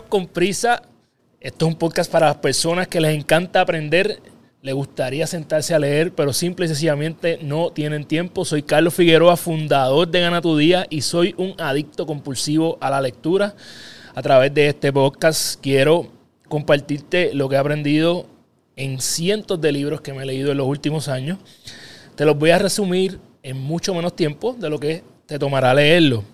con Prisa. Esto es un podcast para las personas que les encanta aprender, les gustaría sentarse a leer, pero simple y sencillamente no tienen tiempo. Soy Carlos Figueroa, fundador de Gana Tu Día y soy un adicto compulsivo a la lectura. A través de este podcast quiero compartirte lo que he aprendido en cientos de libros que me he leído en los últimos años. Te los voy a resumir en mucho menos tiempo de lo que te tomará leerlo.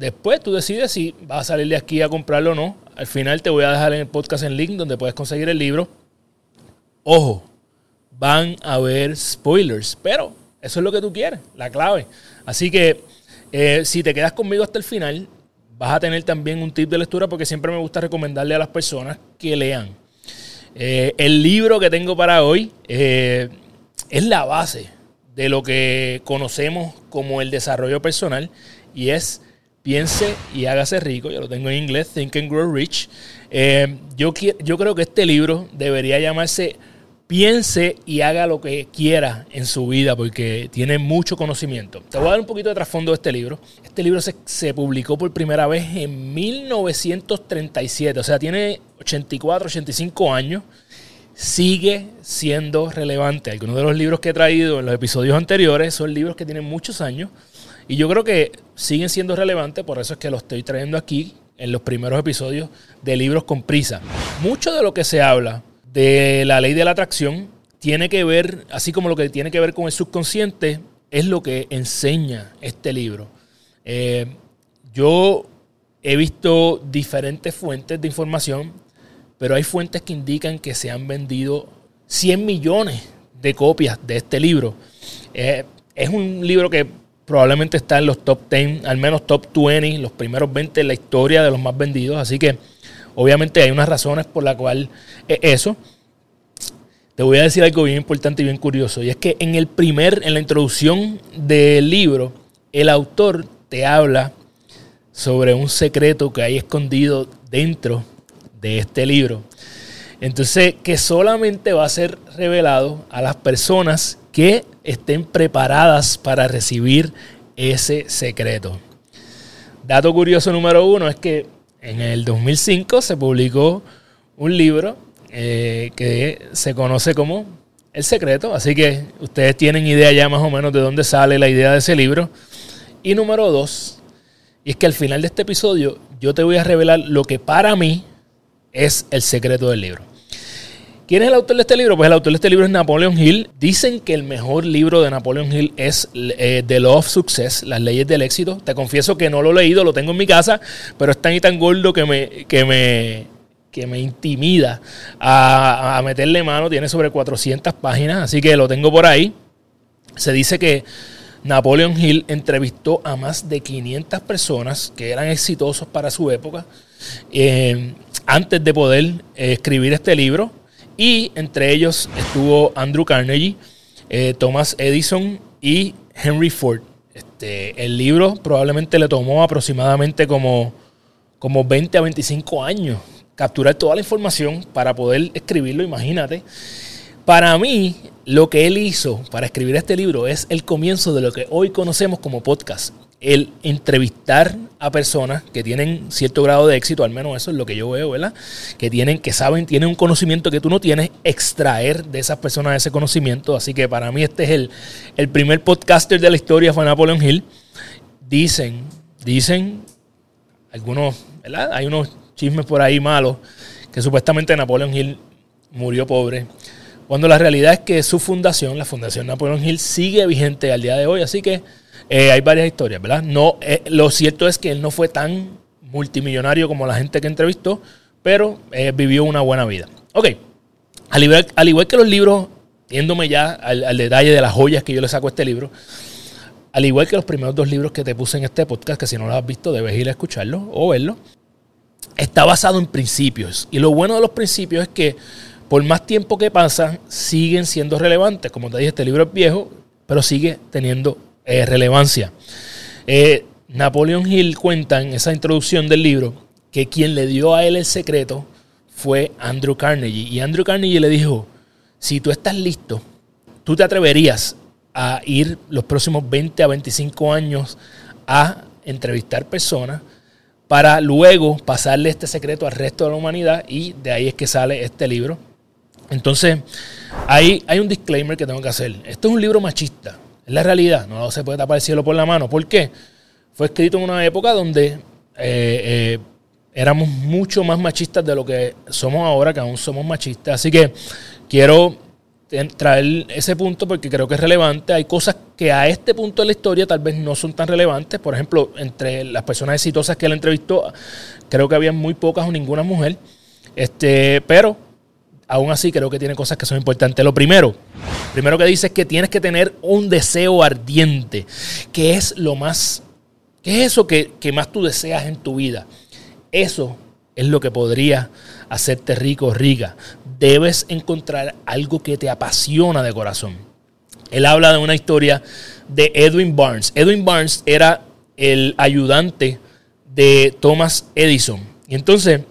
Después tú decides si vas a salir de aquí a comprarlo o no. Al final te voy a dejar en el podcast el link donde puedes conseguir el libro. Ojo, van a haber spoilers, pero eso es lo que tú quieres, la clave. Así que eh, si te quedas conmigo hasta el final, vas a tener también un tip de lectura porque siempre me gusta recomendarle a las personas que lean. Eh, el libro que tengo para hoy eh, es la base de lo que conocemos como el desarrollo personal y es Piense y hágase rico. Yo lo tengo en inglés, Think and Grow Rich. Eh, yo, yo creo que este libro debería llamarse Piense y haga lo que quiera en su vida porque tiene mucho conocimiento. Te voy a dar un poquito de trasfondo de este libro. Este libro se, se publicó por primera vez en 1937, o sea, tiene 84, 85 años sigue siendo relevante. Algunos de los libros que he traído en los episodios anteriores son libros que tienen muchos años y yo creo que siguen siendo relevantes, por eso es que los estoy trayendo aquí en los primeros episodios de Libros con Prisa. Mucho de lo que se habla de la ley de la atracción tiene que ver, así como lo que tiene que ver con el subconsciente, es lo que enseña este libro. Eh, yo he visto diferentes fuentes de información pero hay fuentes que indican que se han vendido 100 millones de copias de este libro. Eh, es un libro que probablemente está en los top 10, al menos top 20, los primeros 20 en la historia de los más vendidos. Así que obviamente hay unas razones por las cuales es eso. Te voy a decir algo bien importante y bien curioso. Y es que en el primer, en la introducción del libro, el autor te habla sobre un secreto que hay escondido dentro de este libro. Entonces, que solamente va a ser revelado a las personas que estén preparadas para recibir ese secreto. Dato curioso número uno es que en el 2005 se publicó un libro eh, que se conoce como El Secreto, así que ustedes tienen idea ya más o menos de dónde sale la idea de ese libro. Y número dos, y es que al final de este episodio yo te voy a revelar lo que para mí es el secreto del libro. ¿Quién es el autor de este libro? Pues el autor de este libro es Napoleon Hill. Dicen que el mejor libro de Napoleon Hill es eh, The Law of Success, las leyes del éxito. Te confieso que no lo he leído, lo tengo en mi casa, pero es tan y tan gordo que me, que me, que me intimida a, meterle mano. Tiene sobre 400 páginas, así que lo tengo por ahí. Se dice que Napoleon Hill entrevistó a más de 500 personas que eran exitosos para su época eh, antes de poder eh, escribir este libro. Y entre ellos estuvo Andrew Carnegie, eh, Thomas Edison y Henry Ford. Este, el libro probablemente le tomó aproximadamente como, como 20 a 25 años capturar toda la información para poder escribirlo, imagínate. Para mí, lo que él hizo para escribir este libro es el comienzo de lo que hoy conocemos como podcast. El entrevistar a personas que tienen cierto grado de éxito, al menos eso es lo que yo veo, ¿verdad? Que tienen, que saben, tienen un conocimiento que tú no tienes, extraer de esas personas ese conocimiento. Así que para mí este es el, el primer podcaster de la historia, fue Napoleon Hill. Dicen, dicen, algunos, ¿verdad? Hay unos chismes por ahí malos, que supuestamente Napoleon Hill murió pobre cuando la realidad es que su fundación, la Fundación Napoleón Hill, sigue vigente al día de hoy. Así que eh, hay varias historias, ¿verdad? No, eh, lo cierto es que él no fue tan multimillonario como la gente que entrevistó, pero eh, vivió una buena vida. Ok, al igual, al igual, que los libros, yéndome ya al, detalle de las joyas que yo le saco a este libro, al igual que los primeros dos libros que te puse en este podcast, que si no los has visto debes ir a escucharlos o verlos, está basado en principios. Y lo bueno de los principios es que por más tiempo que pasa, siguen siendo relevantes. Como te dije, este libro es viejo, pero sigue teniendo eh, relevancia. Eh, Napoleon Hill cuenta en esa introducción del libro que quien le dio a él el secreto fue Andrew Carnegie. Y Andrew Carnegie le dijo, si tú estás listo, tú te atreverías a ir los próximos 20 a 25 años a entrevistar personas para luego pasarle este secreto al resto de la humanidad y de ahí es que sale este libro. Entonces, hay, hay un disclaimer que tengo que hacer. Esto es un libro machista, la realidad, no se puede tapar el cielo por la mano. ¿Por qué? Fue escrito en una época donde eh, eh, éramos mucho más machistas de lo que somos ahora, que aún somos machistas. Así que quiero traer ese punto porque creo que es relevante. Hay cosas que a este punto de la historia tal vez no son tan relevantes. Por ejemplo, entre las personas exitosas que él entrevistó, creo que había muy pocas o ninguna mujer. Este, pero aún así creo que tiene cosas que son importantes. Lo primero, primero que dice es que tienes que tener un deseo ardiente, que es lo más, que es eso que, que más tú deseas en tu vida. Eso es lo que podría hacerte rico rica. Debes encontrar algo que te apasiona de corazón. Él habla de una historia de Edwin Barnes. Edwin Barnes era el ayudante de Thomas Edison. Y entonces,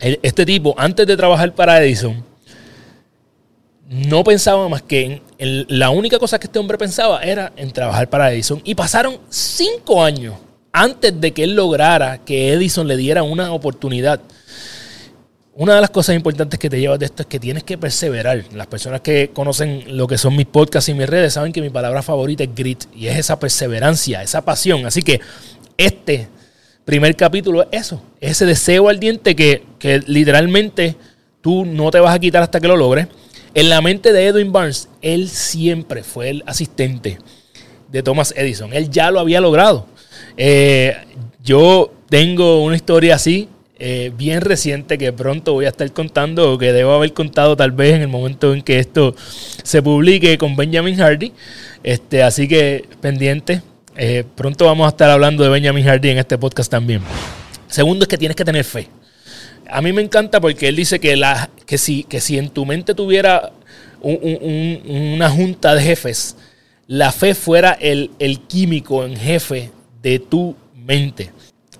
este tipo, antes de trabajar para Edison, no pensaba más que en, la única cosa que este hombre pensaba era en trabajar para Edison. Y pasaron cinco años antes de que él lograra que Edison le diera una oportunidad. Una de las cosas importantes que te llevas de esto es que tienes que perseverar. Las personas que conocen lo que son mis podcasts y mis redes saben que mi palabra favorita es grit y es esa perseverancia, esa pasión. Así que este primer capítulo es eso, ese deseo ardiente que, que literalmente tú no te vas a quitar hasta que lo logres. En la mente de Edwin Barnes, él siempre fue el asistente de Thomas Edison. Él ya lo había logrado. Eh, yo tengo una historia así, eh, bien reciente, que pronto voy a estar contando, o que debo haber contado tal vez en el momento en que esto se publique con Benjamin Hardy. Este, así que pendiente. Eh, pronto vamos a estar hablando de Benjamin Hardy en este podcast también. Segundo es que tienes que tener fe. A mí me encanta porque él dice que, si, en tu mente tuviera una junta de jefes, la fe fuera el, el químico en jefe de tu mente.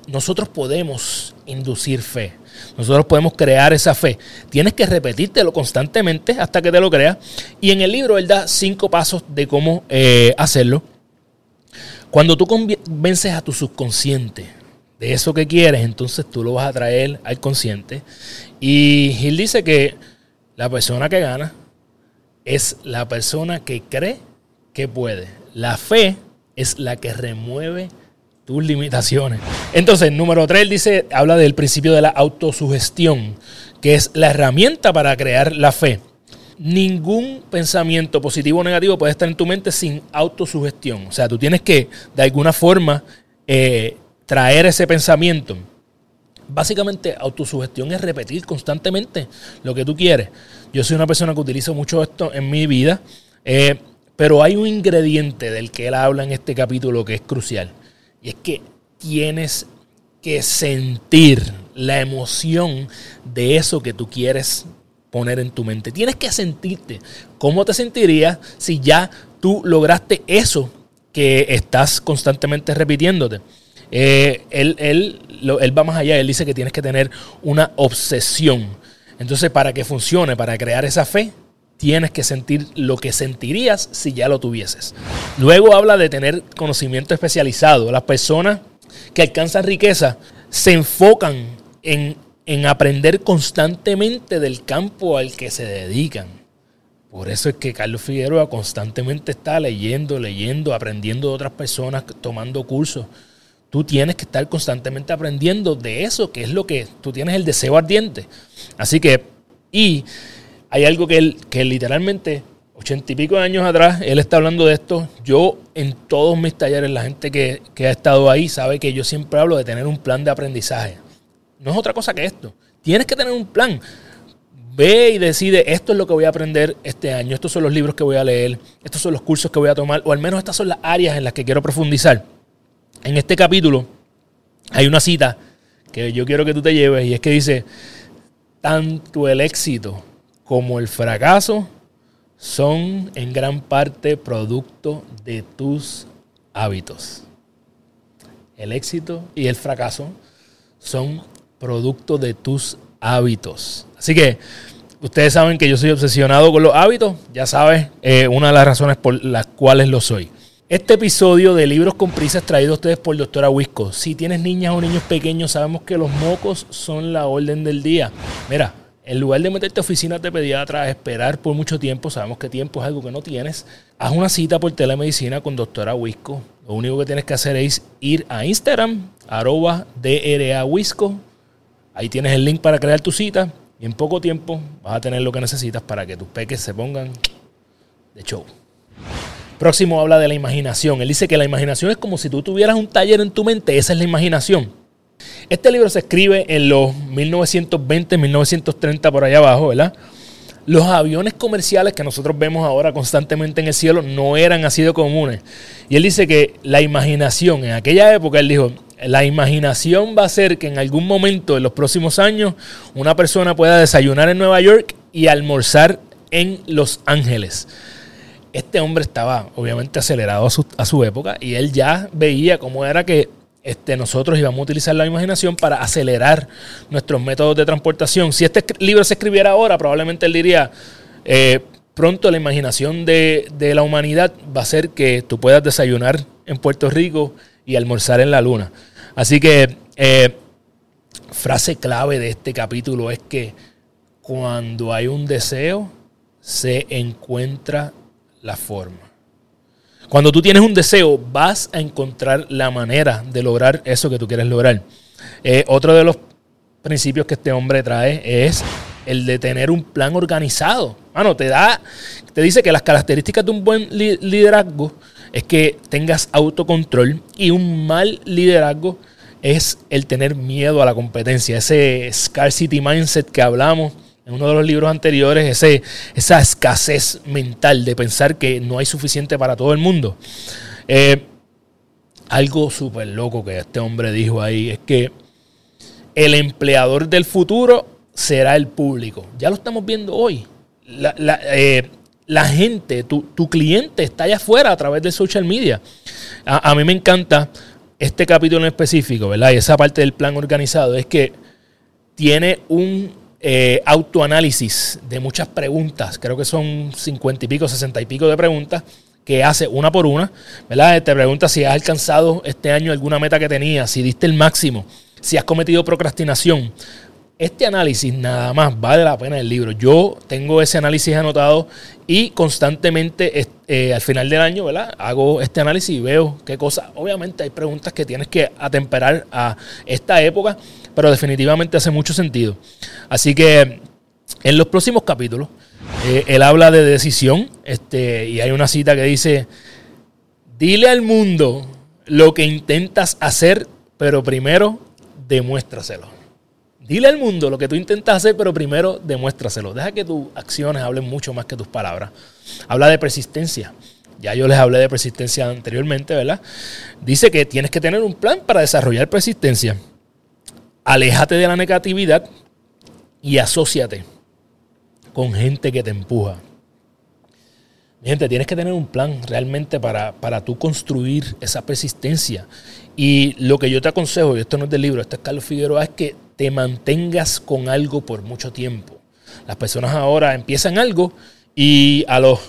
Nosotros podemos inducir fe. Nosotros podemos crear esa fe. Tienes que repetírtelo constantemente hasta que te lo creas. Y en el libro él da cinco pasos de cómo eh, hacerlo. Cuando tú convences a tu subconsciente de eso que quieres, entonces tú lo vas a traer al consciente. Y él dice que la persona que gana es la persona que cree que puede. La fe es la que remueve tus limitaciones. Entonces, número 3 dice, habla del principio de la autosugestión, que es la herramienta para crear la fe. Ningún pensamiento positivo o negativo puede estar en tu mente sin autosugestión. O sea, tú tienes que, de alguna forma, eh, traer ese pensamiento. Básicamente, autosugestión es repetir constantemente lo que tú quieres. Yo soy una persona que utilizo mucho esto en mi vida, eh, pero hay un ingrediente del que él habla en este capítulo que es crucial y es que tienes que sentir la emoción de eso que tú quieres poner en tu mente. Tienes que sentirte. ¿Cómo te sentirías si ya tú lograste eso que estás constantemente repitiéndote? Eh, él, él, él va más allá, él dice que tienes que tener una obsesión. Entonces, para que funcione, para crear esa fe, tienes que sentir lo que sentirías si ya lo tuvieses. Luego habla de tener conocimiento especializado. Las personas que alcanzan riqueza se enfocan en, aprender constantemente del campo al que se dedican. Por eso es que Carlos Figueroa constantemente está leyendo, leyendo, aprendiendo de otras personas, tomando cursos. Tú tienes que estar constantemente aprendiendo de eso, que es lo que tú tienes el deseo ardiente. Así que, y hay algo que él, que literalmente, ochenta y pico de años atrás, él está hablando de esto. Yo, en todos mis talleres, la gente que, ha estado ahí sabe que yo siempre hablo de tener un plan de aprendizaje. No es otra cosa que esto. Tienes que tener un plan. Ve y decide, esto es lo que voy a aprender este año, estos son los libros que voy a leer, estos son los cursos que voy a tomar, o al menos estas son las áreas en las que quiero profundizar. En este capítulo hay una cita que yo quiero que tú te lleves y es que dice, tanto el éxito como el fracaso son en gran parte producto de tus hábitos. El éxito y el fracaso son producto de tus hábitos. Así que ustedes saben que yo soy obsesionado con los hábitos. Ya sabes, eh, una de las razones por las cuales lo soy. Este episodio de Libros con Prisa es traído a ustedes por Doctora Wisco. Si tienes niñas o niños pequeños, sabemos que los mocos son la orden del día. Mira, en lugar de meterte a oficinas de pediatra, esperar por mucho tiempo, sabemos que tiempo es algo que no tienes, haz una cita por telemedicina con Doctora Wisco. Lo único que tienes que hacer es ir a Instagram, arroba DRAWisco. Ahí tienes el link para crear tu cita y en poco tiempo vas a tener lo que necesitas para que tus peques se pongan de show. Próximo habla de la imaginación. Él dice que la imaginación es como si tú tuvieras un taller en tu mente. Esa es la imaginación. Este libro se escribe en los 1920, 1930 por allá abajo, ¿verdad? Los aviones comerciales que nosotros vemos ahora constantemente en el cielo no eran así de comunes. Y él dice que la imaginación, en aquella época, él dijo, la imaginación va a ser que en algún momento en los próximos años una persona pueda desayunar en Nueva York y almorzar en Los Ángeles este hombre estaba obviamente acelerado a su, época y él ya veía cómo era que este, nosotros íbamos a utilizar la imaginación para acelerar nuestros métodos de transportación. Si este libro se escribiera ahora, probablemente él diría, eh, pronto la imaginación de, la humanidad va a ser que tú puedas desayunar en Puerto Rico y almorzar en la luna. Así que eh, frase clave de este capítulo es que cuando hay un deseo, se encuentra la forma. Cuando tú tienes un deseo, vas a encontrar la manera de lograr eso que tú quieres lograr. Eh, otro de los principios que este hombre trae es el de tener un plan organizado. Mano, te da, te dice que las características de un buen liderazgo es que tengas autocontrol y un mal liderazgo es el tener miedo a la competencia, ese scarcity mindset que hablamos en uno de los libros anteriores, ese, esa escasez mental de pensar que no hay suficiente para todo el mundo. Eh, algo súper loco que este hombre dijo ahí es que el empleador del futuro será el público. Ya lo estamos viendo hoy. La, eh, gente, tu, cliente está allá afuera a través de social media. A, a, mí me encanta este capítulo en específico, ¿verdad? Y esa parte del plan organizado es que tiene un eh, autoanálisis de muchas preguntas, creo que son cincuenta y pico, sesenta y pico de preguntas que hace una por una, ¿verdad? Te pregunta si has alcanzado este año alguna meta que tenías, si diste el máximo, si has cometido procrastinación. Este análisis nada más vale la pena el libro. Yo tengo ese análisis anotado y constantemente eh, al final del año, ¿verdad? Hago este análisis y veo qué cosas. Obviamente hay preguntas que tienes que atemperar a esta época, pero definitivamente hace mucho sentido. Así que en los próximos capítulos, eh, él habla de decisión este, y hay una cita que dice, dile al mundo lo que intentas hacer, pero primero demuéstraselo. Dile al mundo lo que tú intentas hacer, pero primero demuéstraselo. Deja que tus acciones hablen mucho más que tus palabras. Habla de persistencia. Ya yo les hablé de persistencia anteriormente, ¿verdad? Dice que tienes que tener un plan para desarrollar persistencia aléjate de la negatividad y asóciate con gente que te empuja. Gente, tienes que tener un plan realmente para, para tú construir esa persistencia. Y lo que yo te aconsejo, y esto no es del libro, esto es Carlos Figueroa, es que te mantengas con algo por mucho tiempo. Las personas ahora empiezan algo y a los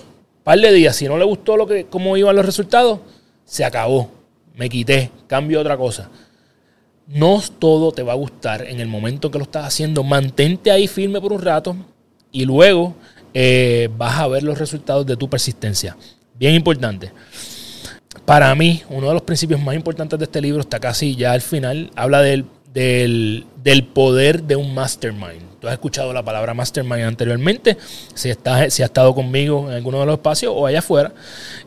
par de días, si no le gustó lo que, cómo iban los resultados, se acabó. Me quité, cambio otra cosa no todo te va a gustar en el momento que lo estás haciendo. Mantente ahí firme por un rato y luego eh, vas a ver los resultados de tu persistencia. Bien importante. Para mí, uno de los principios más importantes de este libro está casi ya al final. Habla del, del, poder de un mastermind. Tú has escuchado la palabra mastermind anteriormente, si, estás, si has estado conmigo en alguno de los espacios o allá afuera.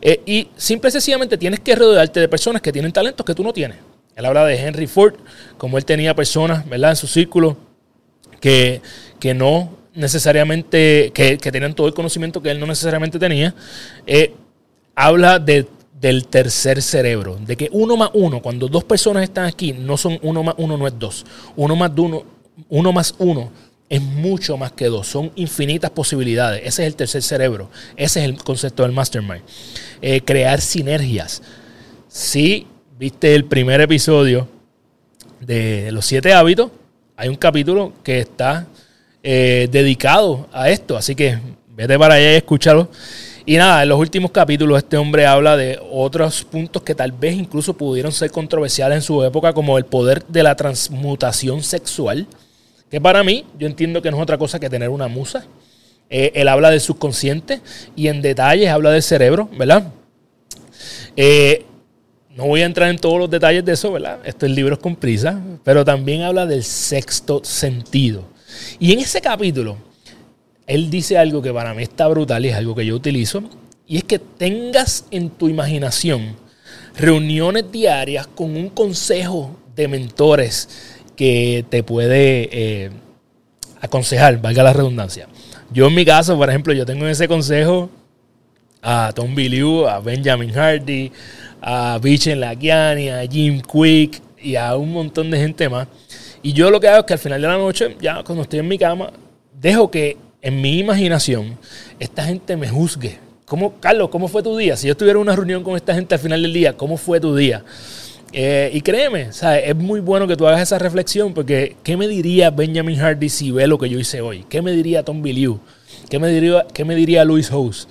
Eh, y simple y sencillamente tienes que rodearte de personas que tienen talentos que tú no tienes. Él habla de Henry Ford, como él tenía personas, en su círculo que, que no necesariamente, que, tenían todo el conocimiento que él no necesariamente tenía. Eh, habla de, del tercer cerebro, de que uno más uno, cuando dos personas están aquí, no son uno más uno, no es dos. Uno más uno, uno más uno es mucho más que dos, son infinitas posibilidades. Ese es el tercer cerebro, ese es el concepto del mastermind. Eh, crear sinergias. Sí, viste el primer episodio de Los Siete Hábitos, hay un capítulo que está eh, dedicado a esto, así que vete para allá y escúchalo. Y nada, en los últimos capítulos este hombre habla de otros puntos que tal vez incluso pudieron ser controversiales en su época, como el poder de la transmutación sexual, que para mí yo entiendo que no es otra cosa que tener una musa. Eh, él habla del subconsciente y en detalles habla del cerebro, ¿verdad? Eh, no voy a entrar en todos los detalles de eso, ¿verdad? Estos libros con prisa, pero también habla del sexto sentido. Y en ese capítulo, él dice algo que para mí está brutal y es algo que yo utilizo, y es que tengas en tu imaginación reuniones diarias con un consejo de mentores que te puede eh, aconsejar, valga la redundancia. Yo en mi caso, por ejemplo, yo tengo ese consejo a Tom Billieu, a Benjamin Hardy, a Vichen Lagiani, a Jim Quick y a un montón de gente más. Y yo lo que hago es que al final de la noche, ya cuando estoy en mi cama, dejo que en mi imaginación esta gente me juzgue. ¿Cómo, Carlos, ¿cómo fue tu día? Si yo tuviera una reunión con esta gente al final del día, ¿cómo fue tu día? Eh, y créeme, es muy bueno que tú hagas esa reflexión porque ¿qué me diría Benjamin Hardy si ve lo que yo hice hoy? ¿Qué me diría Tom Billieu? ¿Qué me diría, qué me diría Louis House?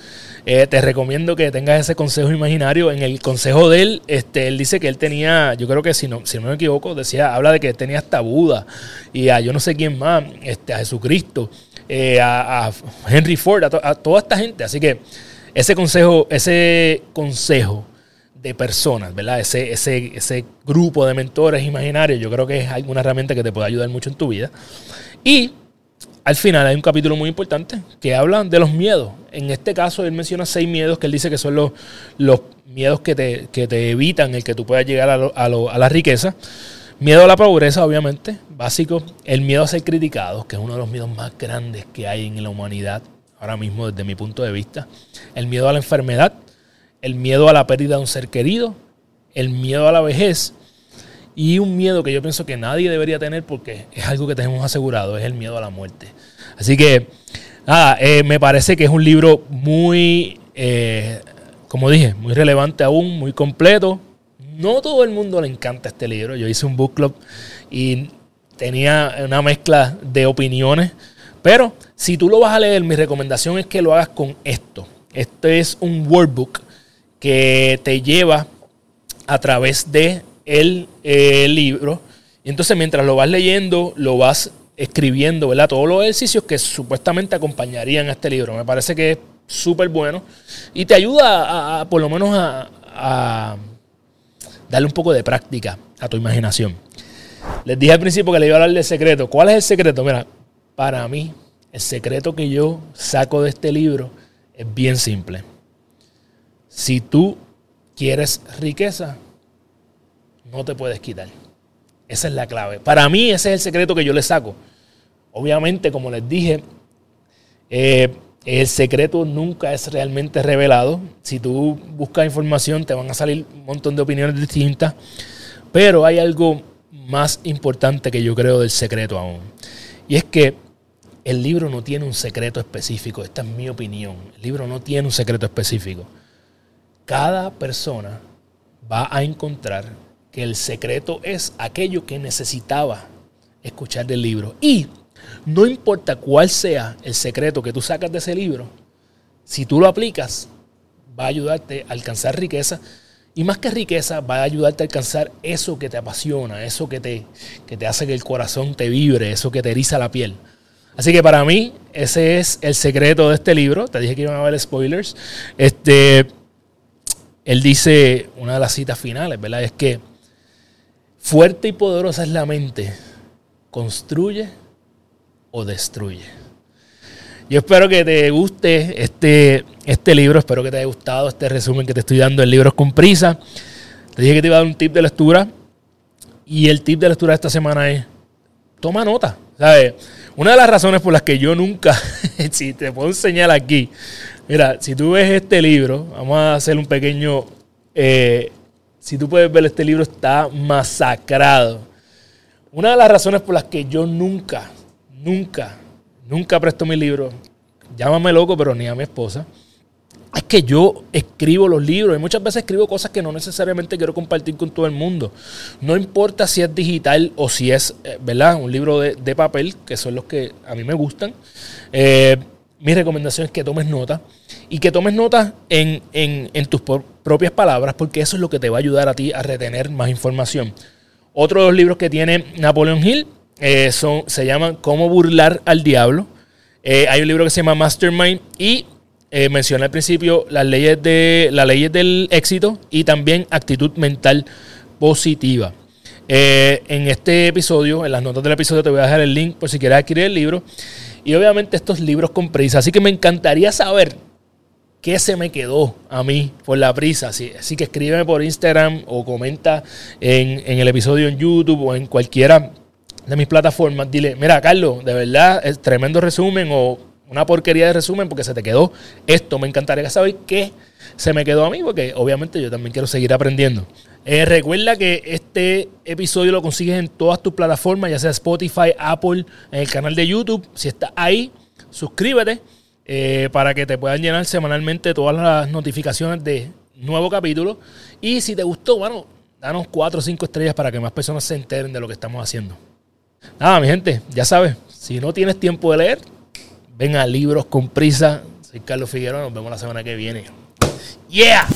Eh, te recomiendo que tengas ese consejo imaginario. En el consejo de él, este, él dice que él tenía, yo creo que si no, si no me equivoco, decía, habla de que tenía hasta Buda y a yo no sé quién más, este, a Jesucristo, eh, a, Henry Ford, a, toda esta gente. Así que ese consejo, ese consejo de personas, ¿verdad? Ese, ese, ese grupo de mentores imaginarios, yo creo que es alguna herramienta que te puede ayudar mucho en tu vida. Y al final hay un capítulo muy importante que habla de los miedos. En este caso, él menciona seis miedos que él dice que son los, los miedos que te, te, evitan el que tú puedas llegar a, a, la riqueza. Miedo a la pobreza, obviamente, básico. El miedo a ser criticado, que es uno de los miedos más grandes que hay en la humanidad, ahora mismo desde mi punto de vista. El miedo a la enfermedad, el miedo a la pérdida de un ser querido, el miedo a la vejez y un miedo que yo pienso que nadie debería tener porque es algo que tenemos asegurado, es el miedo a la muerte. Así que, nada, eh, me parece que es un libro muy, eh, como dije, muy relevante aún, muy completo. No todo el mundo le encanta este libro. Yo hice un book club y tenía una mezcla de opiniones. Pero si tú lo vas a leer, mi recomendación es que lo hagas con esto. Este es un workbook que te lleva a través de el, eh, libro. Y entonces mientras lo vas leyendo, lo vas escribiendo, ¿verdad? Todos los ejercicios que supuestamente acompañarían a este libro. Me parece que es súper bueno y te ayuda a, por lo menos a, darle un poco de práctica a tu imaginación. Les dije al principio que le iba a hablar del secreto. ¿Cuál es el secreto? Mira, para mí, el secreto que yo saco de este libro es bien simple. Si tú quieres riqueza, no te puedes quitar. Esa es la clave. Para mí ese es el secreto que yo le saco. Obviamente, como les dije, eh, el secreto nunca es realmente revelado. Si tú buscas información, te van a salir un montón de opiniones distintas. Pero hay algo más importante que yo creo del secreto aún. Y es que el libro no tiene un secreto específico. Esta es mi opinión. El libro no tiene un secreto específico. Cada persona va a encontrar que el secreto es aquello que necesitaba escuchar del libro. Y no importa cuál sea el secreto que tú sacas de ese libro, si tú lo aplicas, va a ayudarte a alcanzar riqueza. Y más que riqueza, va a ayudarte a alcanzar eso que te apasiona, eso que te, que te hace que el corazón te vibre, eso que te eriza la piel. Así que para mí, ese es el secreto de este libro. Te dije que iban a haber spoilers. Este, él dice, una de las citas finales, ¿verdad? Es que Fuerte y poderosa es la mente. ¿Construye o destruye? Yo espero que te guste este, este libro, espero que te haya gustado este resumen que te estoy dando en Libros con Prisa. Te dije que te iba a dar un tip de lectura y el tip de lectura de esta semana es, toma nota. ¿sabes? Una de las razones por las que yo nunca, si te puedo enseñar aquí, mira, si tú ves este libro, vamos a hacer un pequeño eh, si tú puedes ver, este libro está masacrado. Una de las razones por las que yo nunca, nunca, nunca presto mi libro, llámame loco, pero ni a mi esposa, es que yo escribo los libros y muchas veces escribo cosas que no necesariamente quiero compartir con todo el mundo. No importa si es digital o si es, eh, ¿verdad? Un libro de, papel, que son los que a mí me gustan. Eh, mi recomendación es que tomes nota y que tomes nota en, tus propias palabras, porque eso es lo que te va a ayudar a ti a retener más información. Otro de los libros que tiene Napoleon Hill eh, son, se llaman Cómo burlar al diablo. Eh, hay un libro que se llama Mastermind y eh, mencioné al principio las leyes, de, las leyes del éxito y también actitud mental positiva. en este episodio, en las notas del episodio, te voy a dejar el link por si quieres adquirir el libro. Y obviamente estos libros con prisa. Así que me encantaría saber qué se me quedó a mí por la prisa. Así, así que escríbeme por Instagram o comenta en, en, el episodio en YouTube o en cualquiera de mis plataformas. Dile, mira, Carlos, de verdad, es tremendo resumen o una porquería de resumen porque se te quedó esto. Me encantaría saber qué se me quedó a mí porque obviamente yo también quiero seguir aprendiendo. Eh, recuerda que este episodio lo consigues en todas tus plataformas, ya sea Spotify, Apple, en el canal de YouTube. Si estás ahí, suscríbete eh, para que te puedan llenar semanalmente todas las notificaciones de nuevo capítulo. Y si te gustó, bueno, danos 4 o 5 estrellas para que más personas se enteren de lo que estamos haciendo. Nada, mi gente, ya sabes, si no tienes tiempo de leer, ven a Libros con Prisa. Soy Carlos Figueroa, nos vemos la semana que viene. ¡Yeah!